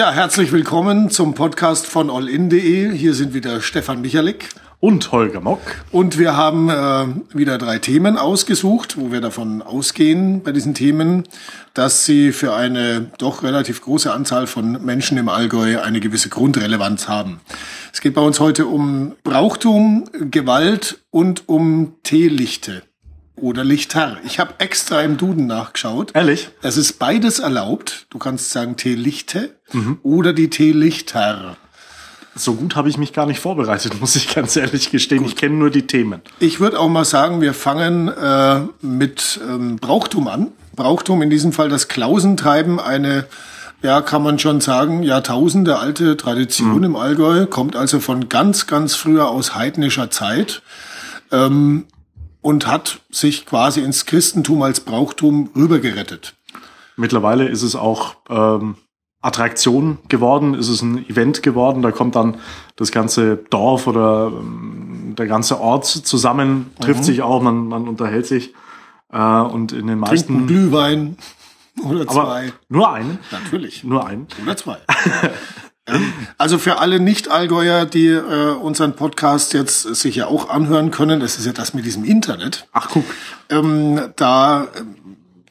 Ja, herzlich willkommen zum Podcast von allin.de. Hier sind wieder Stefan Michalik und Holger Mock. Und wir haben äh, wieder drei Themen ausgesucht, wo wir davon ausgehen bei diesen Themen, dass sie für eine doch relativ große Anzahl von Menschen im Allgäu eine gewisse Grundrelevanz haben. Es geht bei uns heute um Brauchtum, Gewalt und um Teelichte oder Lichter. Ich habe extra im Duden nachgeschaut. Ehrlich? Es ist beides erlaubt. Du kannst sagen Teelichte mhm. oder die Teelichter. So gut habe ich mich gar nicht vorbereitet, muss ich ganz ehrlich gestehen. Gut. Ich kenne nur die Themen. Ich würde auch mal sagen, wir fangen äh, mit ähm, Brauchtum an. Brauchtum in diesem Fall das Klausentreiben, eine ja, kann man schon sagen, Jahrtausende alte Tradition mhm. im Allgäu, kommt also von ganz, ganz früher aus heidnischer Zeit. Ähm, und hat sich quasi ins Christentum als Brauchtum rübergerettet. Mittlerweile ist es auch ähm, Attraktion geworden, ist es ein Event geworden. Da kommt dann das ganze Dorf oder ähm, der ganze Ort zusammen, trifft mhm. sich auch, man, man unterhält sich. Äh, und in den meisten. Trinken Glühwein oder zwei. Aber nur einen? Natürlich. Nur einen. Oder zwei. Also für alle Nicht-Allgäuer, die äh, unseren Podcast jetzt sicher auch anhören können, das ist ja das mit diesem Internet. Ach guck. Ähm, da äh,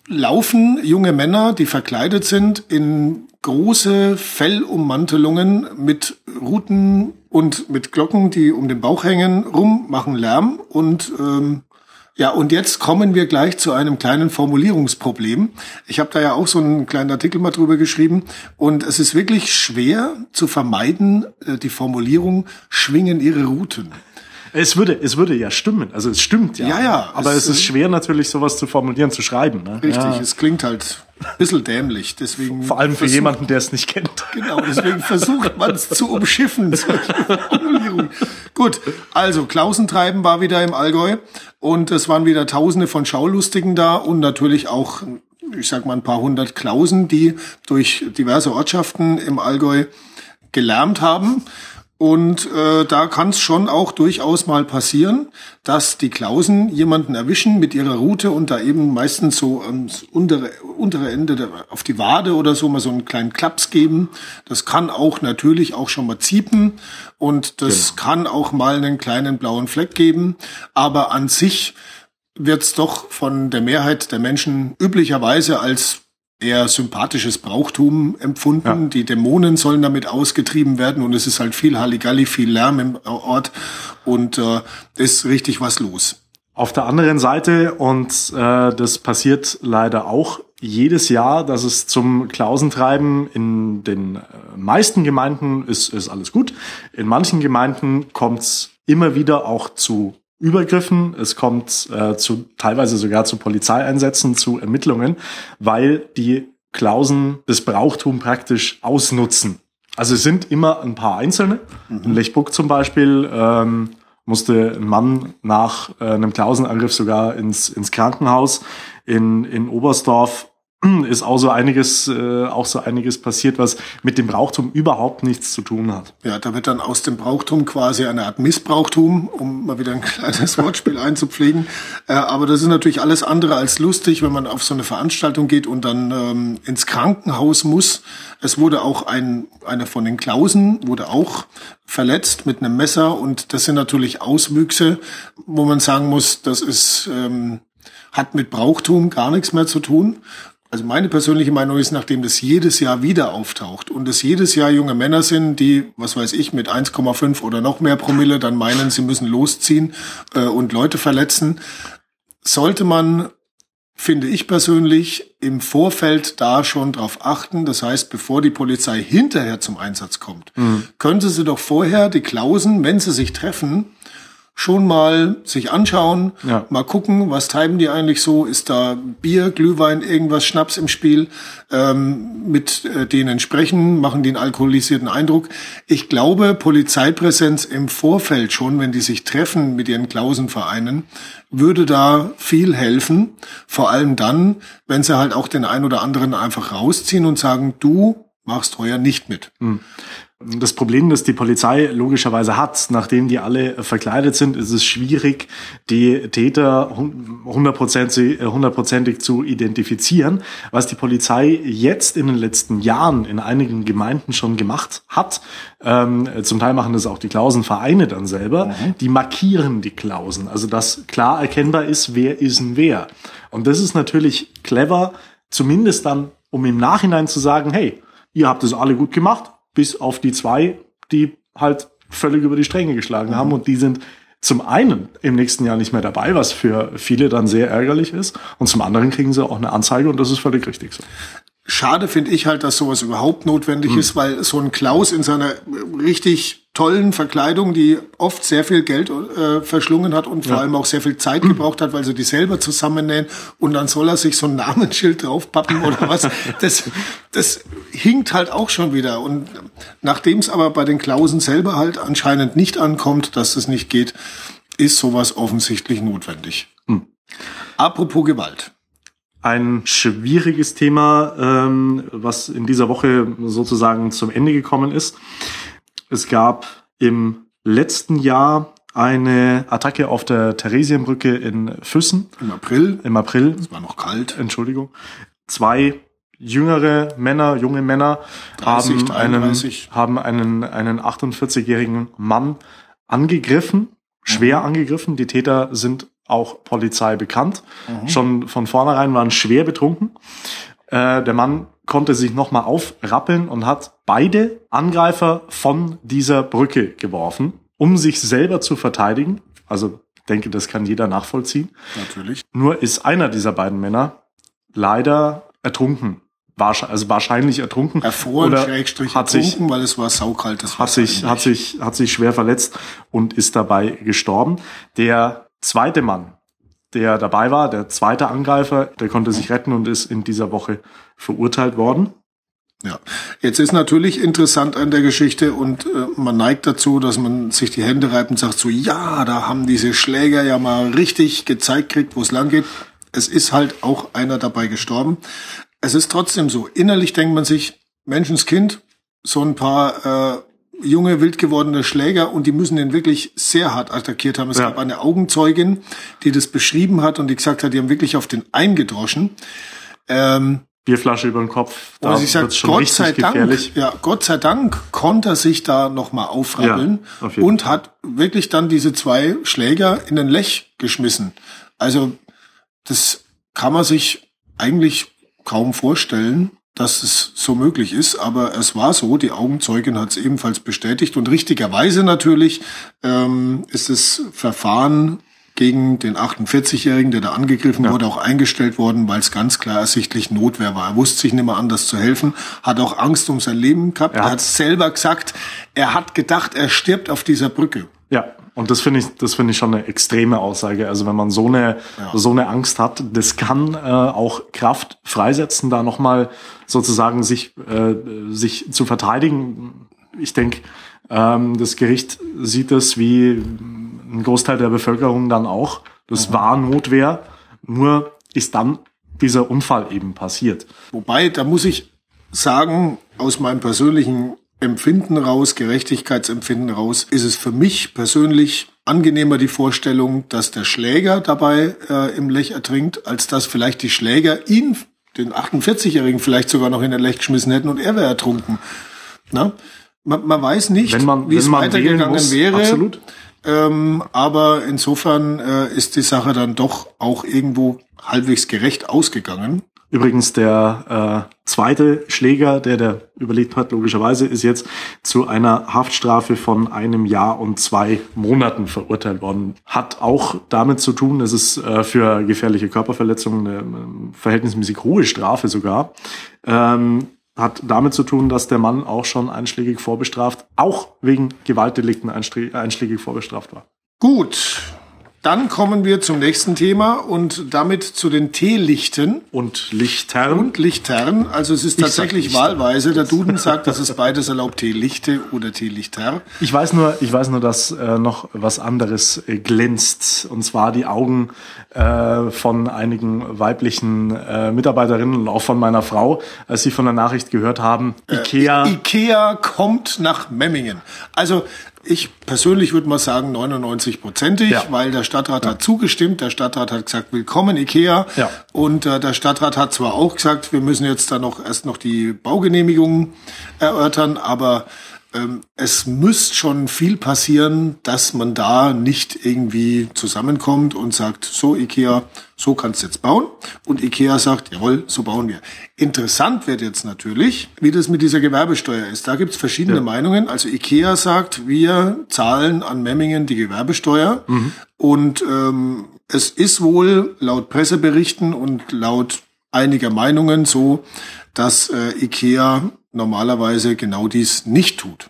laufen junge Männer, die verkleidet sind, in große Fellummantelungen mit Ruten und mit Glocken, die um den Bauch hängen, rum, machen Lärm und ähm, ja, und jetzt kommen wir gleich zu einem kleinen Formulierungsproblem. Ich habe da ja auch so einen kleinen Artikel mal drüber geschrieben und es ist wirklich schwer zu vermeiden, äh, die Formulierung schwingen ihre Routen. Es würde, es würde ja stimmen. Also es stimmt ja. Ja, ja. Aber es, es ist schwer natürlich sowas zu formulieren, zu schreiben. Ne? Richtig, ja. es klingt halt ein bisschen dämlich. Deswegen Vor allem für jemanden, der es nicht kennt. Genau, deswegen versucht man es zu umschiffen. Gut, also Klausentreiben war wieder im Allgäu und es waren wieder Tausende von Schaulustigen da und natürlich auch, ich sag mal, ein paar hundert Klausen, die durch diverse Ortschaften im Allgäu gelärmt haben. Und äh, da kann es schon auch durchaus mal passieren, dass die Klausen jemanden erwischen mit ihrer Route und da eben meistens so ans untere, untere Ende der, auf die Wade oder so mal so einen kleinen Klaps geben. Das kann auch natürlich auch schon mal ziepen und das genau. kann auch mal einen kleinen blauen Fleck geben. Aber an sich wird's doch von der Mehrheit der Menschen üblicherweise als eher sympathisches Brauchtum empfunden. Ja. Die Dämonen sollen damit ausgetrieben werden und es ist halt viel Halligalli, viel Lärm im Ort und äh, ist richtig was los. Auf der anderen Seite, und äh, das passiert leider auch jedes Jahr, dass es zum Klausentreiben in den äh, meisten Gemeinden ist, ist alles gut. In manchen Gemeinden kommt es immer wieder auch zu Übergriffen, es kommt äh, zu teilweise sogar zu Polizeieinsätzen, zu Ermittlungen, weil die Klausen das Brauchtum praktisch ausnutzen. Also es sind immer ein paar Einzelne. Mhm. In Lechburg zum Beispiel ähm, musste ein Mann nach äh, einem Klausenangriff sogar ins, ins Krankenhaus. In, in Oberstdorf ist auch so einiges, äh, auch so einiges passiert, was mit dem Brauchtum überhaupt nichts zu tun hat. Ja, da wird dann aus dem Brauchtum quasi eine Art Missbrauchtum, um mal wieder ein kleines Wortspiel einzupflegen. Äh, aber das ist natürlich alles andere als lustig, wenn man auf so eine Veranstaltung geht und dann ähm, ins Krankenhaus muss. Es wurde auch ein, einer von den Klausen wurde auch verletzt mit einem Messer und das sind natürlich Auswüchse, wo man sagen muss, das ist ähm, hat mit Brauchtum gar nichts mehr zu tun. Also meine persönliche Meinung ist, nachdem das jedes Jahr wieder auftaucht und es jedes Jahr junge Männer sind, die, was weiß ich, mit 1,5 oder noch mehr Promille dann meinen, sie müssen losziehen äh, und Leute verletzen, sollte man, finde ich persönlich, im Vorfeld da schon drauf achten. Das heißt, bevor die Polizei hinterher zum Einsatz kommt, mhm. könnte sie doch vorher die Klausen, wenn sie sich treffen, schon mal sich anschauen, ja. mal gucken, was treiben die eigentlich so, ist da Bier, Glühwein, irgendwas, Schnaps im Spiel, ähm, mit äh, denen sprechen, machen den alkoholisierten Eindruck. Ich glaube, Polizeipräsenz im Vorfeld schon, wenn die sich treffen mit ihren Klausenvereinen, würde da viel helfen. Vor allem dann, wenn sie halt auch den einen oder anderen einfach rausziehen und sagen, du machst heuer nicht mit. Hm. Das Problem, das die Polizei logischerweise hat, nachdem die alle verkleidet sind, ist es schwierig, die Täter hundertprozentig, hundertprozentig zu identifizieren. Was die Polizei jetzt in den letzten Jahren in einigen Gemeinden schon gemacht hat, ähm, zum Teil machen das auch die Klausenvereine dann selber, mhm. die markieren die Klausen, also dass klar erkennbar ist, wer ist denn wer. Und das ist natürlich clever, zumindest dann, um im Nachhinein zu sagen, hey, ihr habt es alle gut gemacht, bis auf die zwei, die halt völlig über die Stränge geschlagen mhm. haben und die sind zum einen im nächsten Jahr nicht mehr dabei, was für viele dann sehr ärgerlich ist, und zum anderen kriegen sie auch eine Anzeige und das ist völlig richtig so. Schade finde ich halt, dass sowas überhaupt notwendig mhm. ist, weil so ein Klaus in seiner richtig tollen Verkleidung, die oft sehr viel Geld äh, verschlungen hat und vor ja. allem auch sehr viel Zeit gebraucht hat, weil sie die selber zusammennähen und dann soll er sich so ein Namensschild draufpappen oder was. Das, das hinkt halt auch schon wieder. Und nachdem es aber bei den Klausen selber halt anscheinend nicht ankommt, dass das nicht geht, ist sowas offensichtlich notwendig. Mhm. Apropos Gewalt ein schwieriges Thema, ähm, was in dieser Woche sozusagen zum Ende gekommen ist. Es gab im letzten Jahr eine Attacke auf der Theresienbrücke in Füssen. Im April. Im April. Es war noch kalt. Entschuldigung. Zwei jüngere Männer, junge Männer 30, haben einen, haben einen, einen 48-jährigen Mann angegriffen, schwer mhm. angegriffen. Die Täter sind auch Polizei bekannt. Mhm. Schon von vornherein waren schwer betrunken. Äh, der Mann konnte sich nochmal aufrappeln und hat beide Angreifer von dieser Brücke geworfen, um sich selber zu verteidigen. Also denke, das kann jeder nachvollziehen. Natürlich. Nur ist einer dieser beiden Männer leider ertrunken. Also wahrscheinlich ertrunken. Erfroren, oder Schrägstrich hat ertrunken, sich, weil es war saukalt. Das hat sich, hat sich, hat sich schwer verletzt und ist dabei gestorben. Der zweite Mann, der dabei war, der zweite Angreifer, der konnte sich retten und ist in dieser Woche verurteilt worden. Ja, jetzt ist natürlich interessant an der Geschichte und äh, man neigt dazu, dass man sich die Hände reibt und sagt so, ja, da haben diese Schläger ja mal richtig gezeigt kriegt, wo es lang geht. Es ist halt auch einer dabei gestorben. Es ist trotzdem so, innerlich denkt man sich, Menschenskind, so ein paar äh, junge, wild gewordene Schläger und die müssen den wirklich sehr hart attackiert haben. Es ja. gab eine Augenzeugin, die das beschrieben hat und die gesagt hat, die haben wirklich auf den eingedroschen. Ähm, Bierflasche über den Kopf. Da und ich sag, Gott sei Dank, ja, Gott sei Dank konnte er sich da nochmal aufrappeln ja, und hat wirklich dann diese zwei Schläger in den Lech geschmissen. Also, das kann man sich eigentlich kaum vorstellen dass es so möglich ist, aber es war so, die Augenzeugin hat es ebenfalls bestätigt und richtigerweise natürlich ähm, ist das Verfahren gegen den 48-Jährigen, der da angegriffen ja. wurde, auch eingestellt worden, weil es ganz klar ersichtlich Notwehr war. Er wusste sich nicht mehr anders zu helfen, hat auch Angst um sein Leben gehabt. Er, er hat selber gesagt, er hat gedacht, er stirbt auf dieser Brücke. Ja, und das finde ich, das finde ich schon eine extreme Aussage. Also wenn man so eine, ja. so eine Angst hat, das kann äh, auch Kraft freisetzen, da nochmal sozusagen sich, äh, sich zu verteidigen. Ich denke, ähm, das Gericht sieht das wie ein Großteil der Bevölkerung dann auch. Das mhm. war Notwehr, nur ist dann dieser Unfall eben passiert. Wobei, da muss ich sagen, aus meinem persönlichen Empfinden raus, Gerechtigkeitsempfinden raus, ist es für mich persönlich angenehmer die Vorstellung, dass der Schläger dabei äh, im Lech ertrinkt, als dass vielleicht die Schläger ihn, den 48-Jährigen, vielleicht sogar noch in den Lech geschmissen hätten und er wäre ertrunken. Na? Man, man weiß nicht, wie es weitergegangen muss, wäre. Absolut. Ähm, aber insofern äh, ist die Sache dann doch auch irgendwo halbwegs gerecht ausgegangen. Übrigens der äh, zweite Schläger, der der überlebt hat, logischerweise, ist jetzt zu einer Haftstrafe von einem Jahr und zwei Monaten verurteilt worden. Hat auch damit zu tun, es ist äh, für gefährliche Körperverletzungen eine äh, verhältnismäßig hohe Strafe sogar. Ähm, hat damit zu tun, dass der Mann auch schon einschlägig vorbestraft, auch wegen Gewaltdelikten einschlägig vorbestraft war. Gut, Dann kommen wir zum nächsten Thema und damit zu den Teelichten. Und Lichtern. Und Lichtern. Also es ist tatsächlich wahlweise. Der Duden sagt, dass es beides erlaubt, Teelichte oder Teelichter. Ich weiß nur, ich weiß nur, dass äh, noch was anderes äh, glänzt. Und zwar die Augen äh, von einigen weiblichen äh, Mitarbeiterinnen und auch von meiner Frau, als sie von der Nachricht gehört haben, Ikea. Äh, Ikea kommt nach Memmingen. Also ich persönlich würde mal sagen 99-prozentig, ja. weil der Stadtrat ja. hat zugestimmt. Der Stadtrat hat gesagt, willkommen Ikea. Ja. Und äh, der Stadtrat hat zwar auch gesagt, wir müssen jetzt da noch erst noch die Baugenehmigungen erörtern, aber es müsste schon viel passieren, dass man da nicht irgendwie zusammenkommt und sagt, so Ikea, so kannst du jetzt bauen. Und Ikea sagt, jawohl, so bauen wir. Interessant wird jetzt natürlich, wie das mit dieser Gewerbesteuer ist. Da gibt's verschiedene ja. Meinungen. Also Ikea sagt, wir zahlen an Memmingen die Gewerbesteuer. Mhm. Und ähm, es ist wohl laut Presseberichten und laut einiger Meinungen so, dass äh, Ikea normalerweise genau dies nicht tut.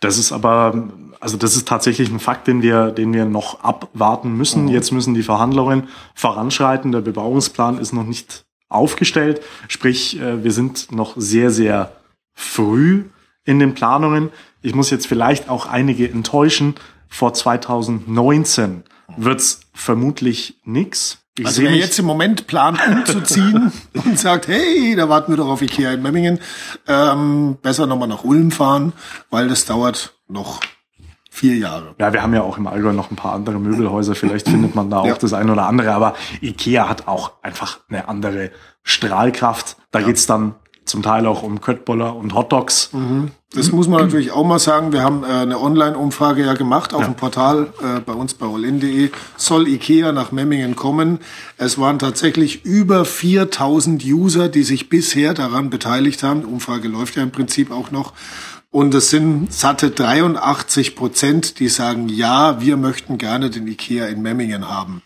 Das ist aber, also das ist tatsächlich ein Fakt, den wir, den wir noch abwarten müssen. Mhm. Jetzt müssen die Verhandlungen voranschreiten. Der Bebauungsplan ist noch nicht aufgestellt. Sprich, äh, wir sind noch sehr, sehr früh in den Planungen. Ich muss jetzt vielleicht auch einige enttäuschen. Vor 2019 wird's vermutlich nix. Ich also wer jetzt im Moment plant umzuziehen und sagt, hey, da warten wir doch auf Ikea in Memmingen, ähm, besser nochmal nach Ulm fahren, weil das dauert noch vier Jahre. Ja, wir haben ja auch im Allgäu noch ein paar andere Möbelhäuser. Vielleicht findet man da auch ja. das eine oder andere. Aber Ikea hat auch einfach eine andere Strahlkraft. Da ja. geht's dann zum Teil auch um Köttboller und Hotdogs. Mhm. Das muss man natürlich auch mal sagen. Wir haben äh, eine Online-Umfrage ja gemacht auf ja. dem Portal äh, bei uns bei allin.de. Soll Ikea nach Memmingen kommen? Es waren tatsächlich über 4000 User, die sich bisher daran beteiligt haben. Die Umfrage läuft ja im Prinzip auch noch. Und es sind satte 83 Prozent, die sagen, ja, wir möchten gerne den Ikea in Memmingen haben.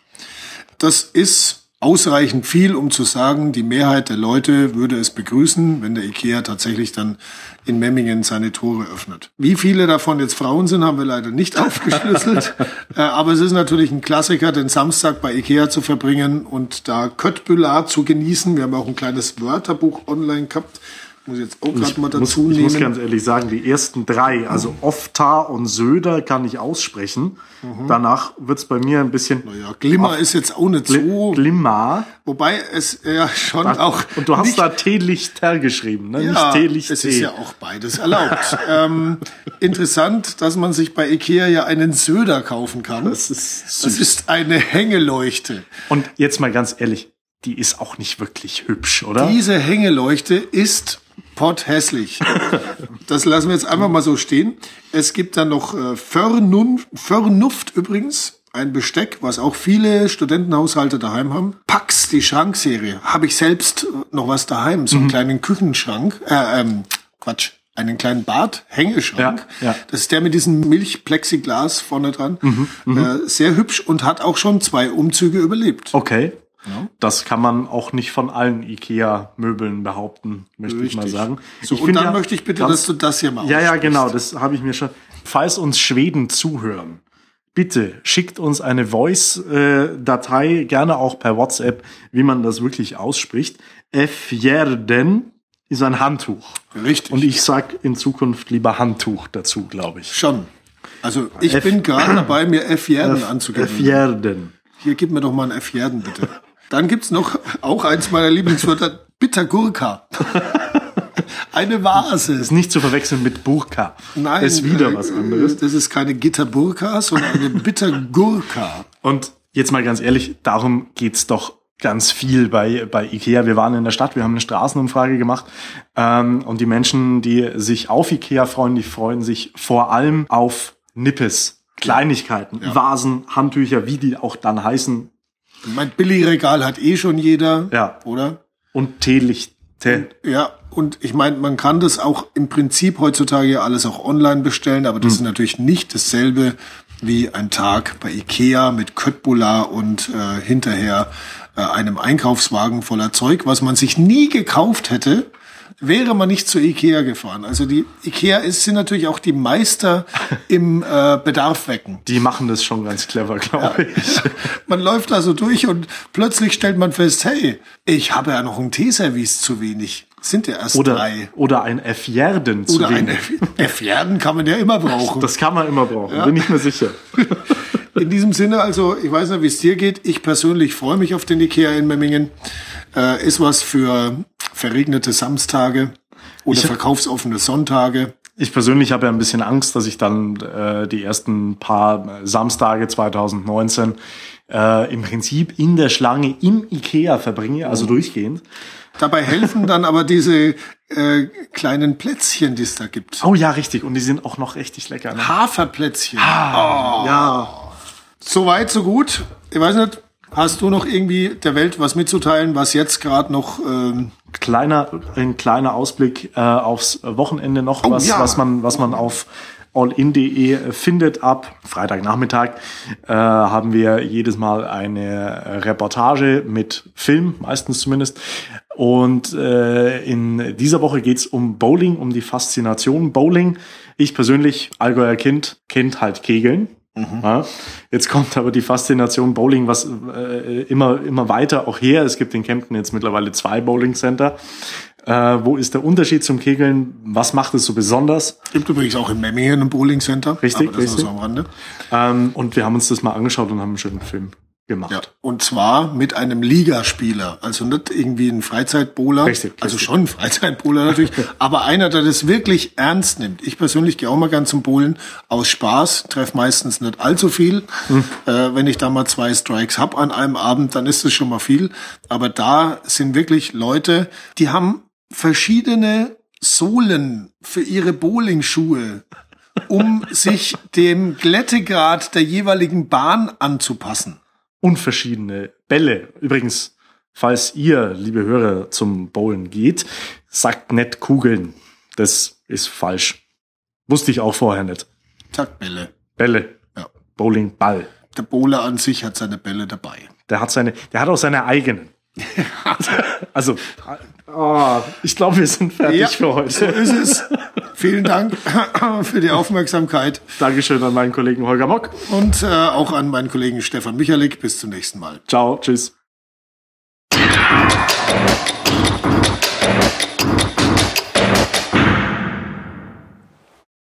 Das ist ausreichend viel, um zu sagen, die Mehrheit der Leute würde es begrüßen, wenn der IKEA tatsächlich dann in Memmingen seine Tore öffnet. Wie viele davon jetzt Frauen sind, haben wir leider nicht aufgeschlüsselt. Äh, aber es ist natürlich ein Klassiker, den Samstag bei IKEA zu verbringen und da Köttbüller zu genießen. Wir haben auch ein kleines Wörterbuch online gehabt muss ich jetzt auch gerade mal dazu muss, nehmen. Ich muss ganz ehrlich sagen, die ersten drei, also mhm. Oftar und Söder kann ich aussprechen. Mhm. Danach wird's bei mir ein bisschen... Naja, Glimmer ist jetzt auch nicht so... Glimmer. Wobei es ja schon Ach, auch... Und du hast nicht, da Teelichter geschrieben, ne? Ja, nicht Teelicht es ist ja auch beides erlaubt. ähm, interessant, dass man sich bei Ikea ja einen Söder kaufen kann. Das ist, das ist eine Hängeleuchte. Und jetzt mal ganz ehrlich, die ist auch nicht wirklich hübsch, oder? Diese Hängeleuchte ist potthässlich. Das lassen wir jetzt einfach mal so stehen. Es gibt dann noch äh, Vernunft, Vernunft übrigens, ein Besteck, was auch viele Studentenhaushalte daheim haben. Pax, die Schrankserie. Habe ich selbst noch was daheim, so einen mhm. kleinen Küchenschrank. Äh, ähm, Quatsch, einen kleinen Bad, Hängeschrank. Ja, ja. Das ist der mit diesem Milchplexiglas vorne dran. Mhm, mhm. äh, sehr hübsch und hat auch schon zwei Umzüge überlebt. Okay. Ja. Das kann man auch nicht von allen IKEA-Möbeln behaupten, möchte Richtig. ich mal sagen. So, ich und dann ja möchte ich bitte, dass du das hier mal Ja, ja, genau, das habe ich mir schon. Falls uns Schweden zuhören, bitte schickt uns eine Voice-Datei, gerne auch per WhatsApp, wie man das wirklich ausspricht. Fjärden ist ein Handtuch. Richtig. Und ich sag in Zukunft lieber Handtuch dazu, glaube ich. Schon. Also ich F bin gerade dabei, mir Fjärden anzugeben. Fjärden. Hier, gib mir doch mal ein F-Jerden, bitte. Dann gibt's noch auch eins meiner Lieblingswörter, Bittergurka. Eine Vase. Ist nicht zu verwechseln mit Burka. Nein. Das ist wieder äh, was anderes. Das ist keine Gitterburka, sondern eine Bittergurka. Und jetzt mal ganz ehrlich, darum geht's doch ganz viel bei, bei Ikea. Wir waren in der Stadt, wir haben eine Straßenumfrage gemacht ähm, und die Menschen, die sich auf Ikea freuen, die freuen sich vor allem auf Nippes. Kleinigkeiten, ja. Vasen, Handtücher, wie die auch dann heißen. Mein Billigregal hat eh schon jeder, ja. oder? Und Teelichte. Ja, und ich meine, man kann das auch im Prinzip heutzutage ja alles auch online bestellen, aber das hm. ist natürlich nicht dasselbe wie ein Tag bei Ikea mit Köttbullar und äh, hinterher äh, einem Einkaufswagen voller Zeug, was man sich nie gekauft hätte, wäre man nicht zu Ikea gefahren. Also die Ikea ist, sind natürlich auch die Meister im äh, Bedarf wecken. Die machen das schon ganz clever, glaube ich. Man läuft da so durch und plötzlich stellt man fest, hey, ich habe ja noch ein Teeservice zu wenig. Sind ja erst Oder, drei. oder ein F-Jerden zu Oder ein wenig. F-Jerden kann man ja immer brauchen. Das kann man immer brauchen, bin ich mir sicher. In diesem Sinne, also ich weiß nicht, wie es dir geht. Ich persönlich freue mich auf den Ikea in Memmingen. Äh, ist was für verregnete Samstage oder Ich- verkaufsoffene Sonntage. Ich persönlich habe ja ein bisschen Angst, dass ich dann äh, die ersten paar Samstage 2019 äh, im Prinzip in der Schlange im Ikea verbringe, also durchgehend. Dabei helfen dann aber diese äh, kleinen Plätzchen, die es da gibt. Oh ja, richtig. Und die sind auch noch richtig lecker. Ne? Haferplätzchen. Ja. So weit, so gut. Ich weiß nicht, hast du noch irgendwie der Welt was mitzuteilen, was jetzt gerade noch ähm, Kleiner, ein kleiner Ausblick äh, aufs Wochenende noch, was, ja. was man, was man auf allin.de findet. Ab Freitagnachmittag äh, haben wir jedes Mal eine Reportage mit Film, meistens zumindest. Und äh, in dieser Woche geht's um Bowling, um die Faszination Bowling. Ich persönlich, Allgäuer Kind, kennt halt Kegeln. Ja. Jetzt kommt aber die Faszination Bowling was äh, immer immer weiter auch her. Es gibt in Kempten jetzt mittlerweile zwei Bowling Center. Äh, wo ist der Unterschied zum Kegeln? Was macht es so besonders? gibt übrigens auch in Memmingen ein Bowling Center. Richtig, aber das richtig. nur so am Rande. Ähm, und wir haben uns das mal angeschaut und haben einen schönen Film gemacht. Ja. Und zwar mit einem Ligaspieler, also nicht irgendwie ein Freizeitbowler, Richtig, also richtig. schon ein Freizeitbowler natürlich, aber einer, der das wirklich ernst nimmt. Ich persönlich gehe auch mal gern zum Bowlen aus Spaß, treffe meistens nicht allzu viel. Hm. Äh, wenn ich da mal zwei Strikes hab an einem Abend, dann ist es schon mal viel. Aber da sind wirklich Leute, die haben verschiedene Sohlen für ihre Bowlingschuhe, um sich dem Glättegrad der jeweiligen Bahn anzupassen. Und verschiedene Bälle. Übrigens, falls ihr, liebe Hörer, zum Bowlen geht, sagt nicht Kugeln. Das ist falsch. Wusste ich auch vorher nicht. Zack, Bälle. Bälle. Ja. Bowling, Ball. Der Bowler an sich hat seine Bälle dabei. Der hat seine, der hat auch seine eigenen. also, oh, ich glaube, wir sind fertig für so heute. ist es. Vielen Dank für die Aufmerksamkeit Dankeschön an meinen Kollegen Holger Mock. und äh, auch an meinen Kollegen Stefan Michalik. Bis zum nächsten Mal. Ciao, tschüss.